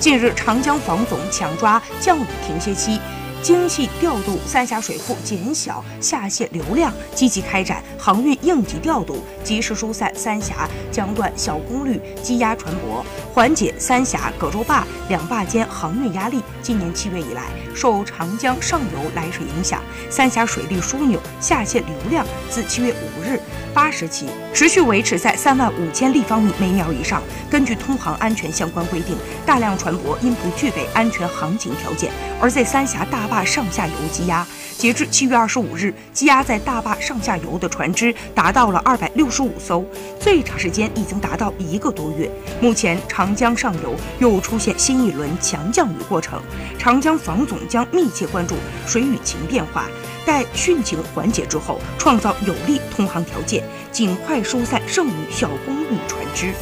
近日，长江防总抢抓降雨停歇期。精细调度三峡水库，减小下泄流量，积极开展航运应急调度，及时疏散三峡江段小功率积压船舶，缓解三峡、葛洲坝两坝间航运压力。今年七月以来，受长江上游来水影响，三峡水利枢纽下泄流量自七月五日八时起，持续维持在三万五千立方米每秒以上。根据通航安全相关规定，大量船舶因不具备安全航行条件，而在三峡大坝上下游积压。截至七月二十五日，积压在大坝上下游的船只达到了二百六十五艘，最长时间已经达到一个多月。目前，长江上游又出现新一轮强降雨过程，长江防总将密切关注水雨情变化，待汛情缓解之后，创造有利通航条件，尽快疏散剩余小功率船只。